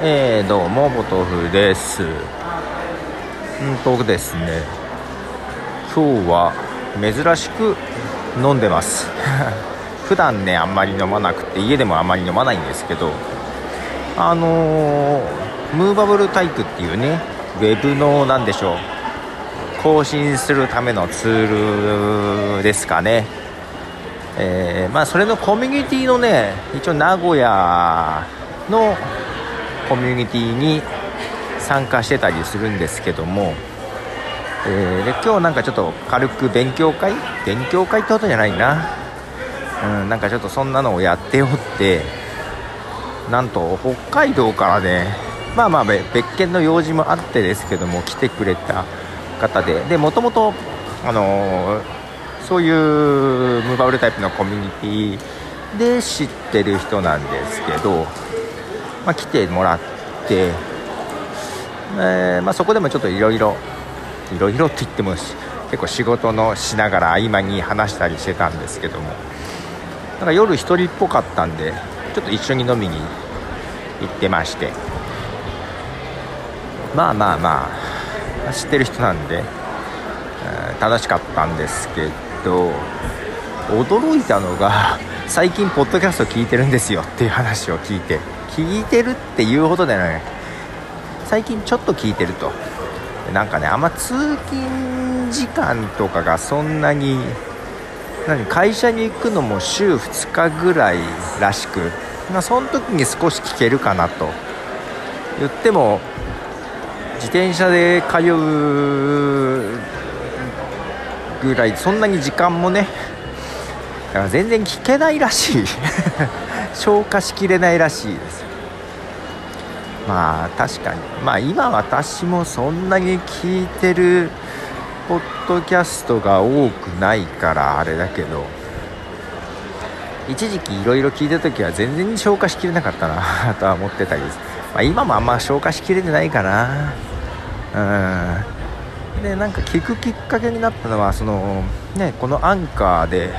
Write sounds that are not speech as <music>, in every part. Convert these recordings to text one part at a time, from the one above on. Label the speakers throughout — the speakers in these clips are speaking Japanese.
Speaker 1: えー、どうも、ボトフです。うんとですね、今日は珍しく飲んでます。<laughs> 普段ね、あんまり飲まなくて、家でもあんまり飲まないんですけど、あのー、ムーバブルタイプっていうね、ウェブのなんでしょう、更新するためのツールですかね。えー、まあ、それのコミュニティのね、一応名古屋のコミュニティに参加してたりするんですけども、えー、で今日なんかちょっと軽く勉強会？勉強会ってことじゃないな、うん、なんかちょっとそんなのをやっておってなんと北海道からねまあまあ別件の用事もあってですけども来てくれた方ででもともとあのー、そういうムーバブルタイプのコミュニティで知ってる人なんですけどまあ、来てもらって、えー、まあ、そこでもちょっといろいろいろいろって言っても結構仕事のしながら合間に話したりしてたんですけどもなんか夜1人っぽかったんでちょっと一緒に飲みに行ってましてまあまあまあ知ってる人なんで、えー、楽しかったんですけど驚いたのが最近ポッドキャスト聞いてるんですよっていう話を聞いて聞いてるっていうほどではない。最近ちょっと聞いてると。なんかねあんま通勤時間とかがそんなに何会社に行くのも週2日ぐらいらしく、まあ、その時に少し聞けるかなと。言っても自転車で通うぐらいそんなに時間もねだから全然聞けないらしい。消化しきれないらしいです。まあ確かに。まあ今私もそんなに聞いてるポッドキャストが多くないからあれだけど一時期いろいろ聞いた時は全然消化しきれなかったな <laughs> とは思ってたりです、まあ、今もあんま消化しきれてないかな。うん。でなんか聞くきっかけになったのはそのねこのアンカーで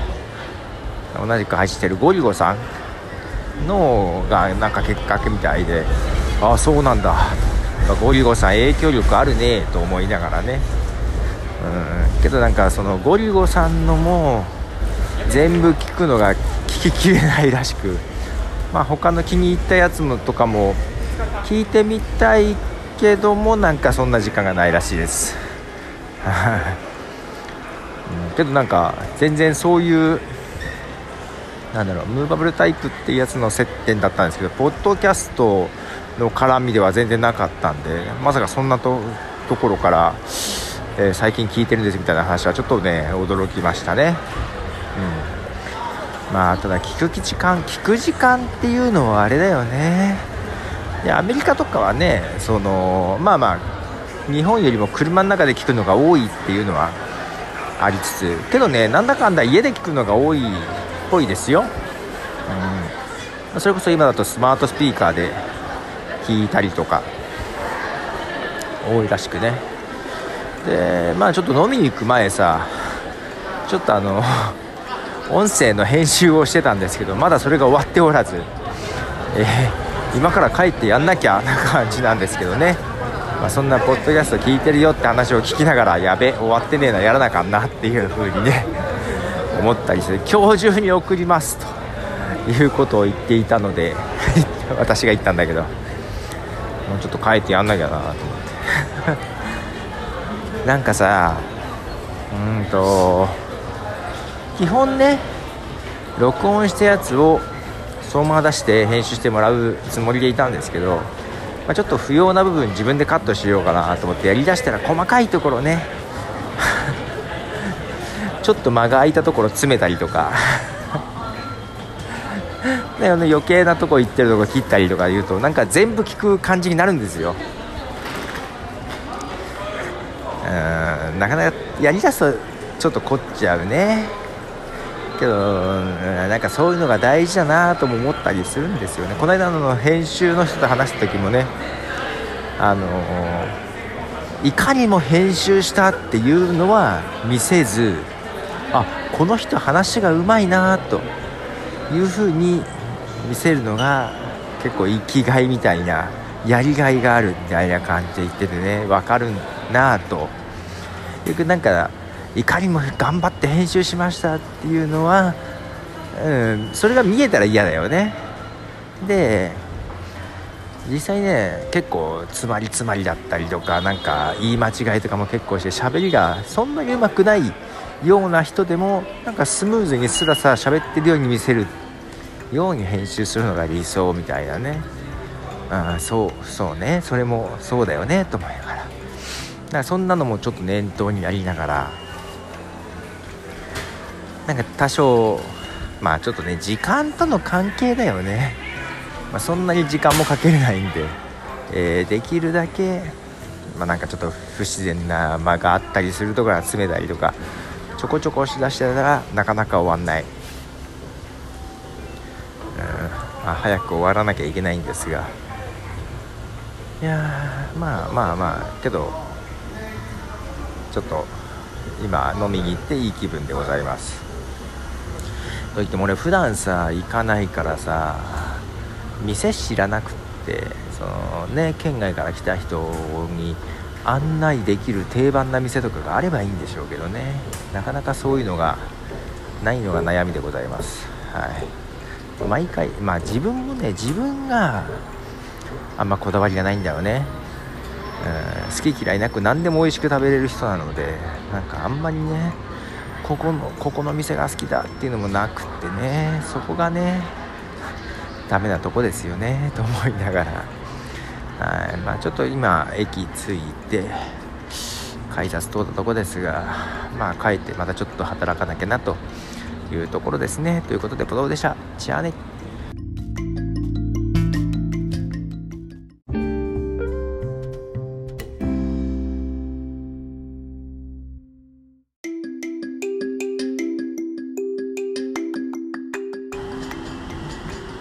Speaker 1: 同じく配信してるゴリゴさん。のがなんかきっかけみたいでああそうなんだ。ゴリゴさん影響力あるねと思いながらね。うん。けどなんかそのゴリゴさんのも全部聞くのが聞ききれないらしく。まあ他の気に入ったやつもとかも聞いてみたいけどもなんかそんな時間がないらしいです。<laughs> けどなんか全然そういうなんだろうムーバブルタイプっていうやつの接点だったんですけどポッドキャストの絡みでは全然なかったんでまさかそんなところから、えー、最近聞いてるんですみたいな話はちょっとね驚きましたね。うん、まあただ聞く時間聞く時間っていうのはあれだよねでアメリカとかはねそのまあまあ日本よりも車の中で聞くのが多いっていうのはありつつけどねなんだかんだ家で聞くのが多いぽいですよ、うん、それこそ今だとスマートスピーカーで聞いたりとか多いらしくね。でまあちょっと飲みに行く前さちょっとあの音声の編集をしてたんですけどまだそれが終わっておらず、えー、今から帰ってやんなきゃな感じなんですけどね、まあ、そんなポッドキャスト聞いてるよって話を聞きながらやべ終わってねえなやらなあかんなっていう風にね。思ったりして今日中に送りますということを言っていたので <laughs> 私が言ったんだけどもうちょっと変えてやんなきゃなと思って。<laughs> なんかさうんと基本ね録音したやつをそのまま出して編集してもらうつもりでいたんですけど、まあ、ちょっと不要な部分自分でカットしようかなと思ってやりだしたら細かいところねちょっと間が空いたところ詰めたりとか。<laughs> ね、余計なとこ行ってるとこ切ったりとか言うとなんか全部聞く感じになるんですよ。うんなかなかやりだすとちょっと凝っちゃうね。けどなんかそういうのが大事だなとも思ったりするんですよね。この間の編集の人と話した時もねあのいかにも編集したっていうのは見せずあこの人話がうまいなというふうに見せるのが結構生きがいみたいなやりがいがあるみたいな感じで言っててね分かるなぁと。よくなんかいかにも頑張って編集しましたっていうのは、うん、それが見えたら嫌だよね。で実際ね結構詰まり詰まりだったりとかなんか言い間違いとかも結構して喋りがそんなにうまくないような人でもなんかスムーズにスラスラ喋ってるように見せるように編集するのが理想みたいなね。あそうそうね。それもそうだよねと思いながら。だからそんなのもちょっと念頭にやりながら。なんか多少まあちょっとね時間との関係だよね、まあ、そんなに時間もかけれないんで、えー、できるだけまあ、なんかちょっと不自然な間があったりするところは詰めたりとか。ちょこちょこ押し出してたらなかなか終わんない、うん。まあ、早く終わらなきゃいけないんですが。いやまあまあまあ。けどちょっと今飲みに行っていい気分でございます。といっても俺普段さ行かないからさ店知らなくってそのね県外から来た人に案内できる定番な店とかがあればいいんでしょうけどね。なかなかそういうのがないのが悩みでございます。はい。毎回まあ自分もね自分があんまこだわりがないんだよね、うん、好き嫌いなく何でも美味しく食べれる人なのでなんかあんまりねここのここの店が好きだっていうのもなくってねそこがねダメなとこですよねと思いながら。はい。まあ、ちょっと今駅着いて改札通ったとこですがまあ帰ってまたちょっと働かなきゃなというところですね。ということでポトでした。じゃあね。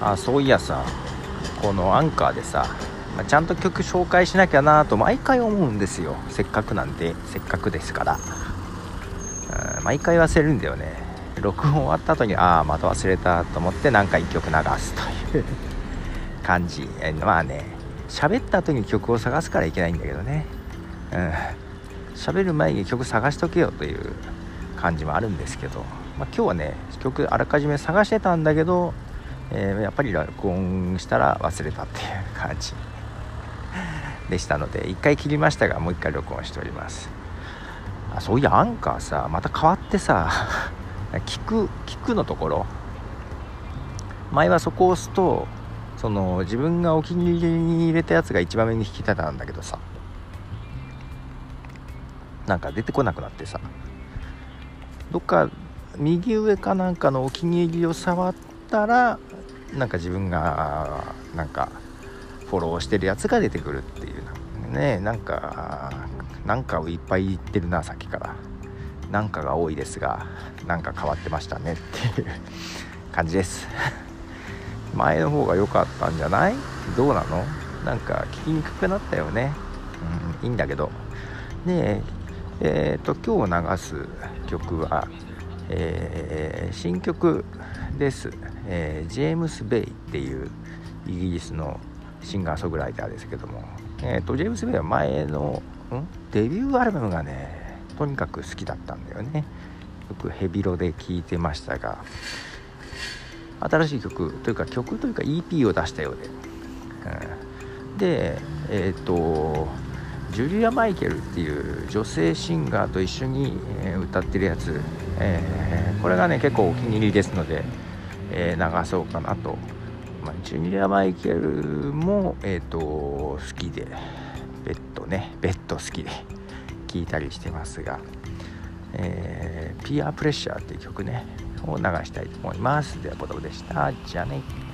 Speaker 1: あそういやさこのアンカーでさ、まあ、ちゃんと曲紹介しなきゃなと毎回思うんですよ。せっかくなんでせっかくですから。毎回忘れるんだよね。録音終わった後にああまた忘れたと思って何か1曲流すという。感じ。まあね。喋った後に曲を探すからいけないんだけどね。うん。喋る前に曲探しとけよという感じもあるんですけど、まあ、今日はね曲あらかじめ探してたんだけどえー、やっぱり録音したら忘れたっていう感じ。<laughs> でしたので1回切りましたがもう1回録音しております。あそういやアンカーさまた変わってさ <laughs> 聞く聞くのところ。前はそこを押すとその自分がお気に入りに入れたやつが一番目に引き立たんだけどさ。なんか出てこなくなってさ。どっか右上かなんかのお気に入りを触ったらなんか自分がなんかフォローしてるやつが出てくるっていうね。なんかなんかをいっぱい言ってるなさっきから。なんかが多いですがなんか変わってましたねっていう感じです。前の方が良かったんじゃない？どうなの？なんか聞きにくくなったよね。うんいいんだけど。でえっ、ー、と今日流す曲は、えー、新曲です、えー、ジェームス・ベイっていうイギリスのシンガーソングライターですけども、えーと、ジェームス・ベイは前のん？デビューアルバムがねとにかく好きだったんだよね。よくヘビロで聴いてましたが。新しい曲というか曲というか EP を出したようで、うん、でえっ、ー、とジュリア・マイケルっていう女性シンガーと一緒に、え歌ってるやつ、えー、これがね結構お気に入りですので、えー、流そうかなと、まあ、ジュニア・マイケルも、えーと、好きでベッドねベッド好きで聴いたりしてますが、えー、ピアプレッシャーっていう曲ねを流したいと思います。ではボトムでした。じゃあね。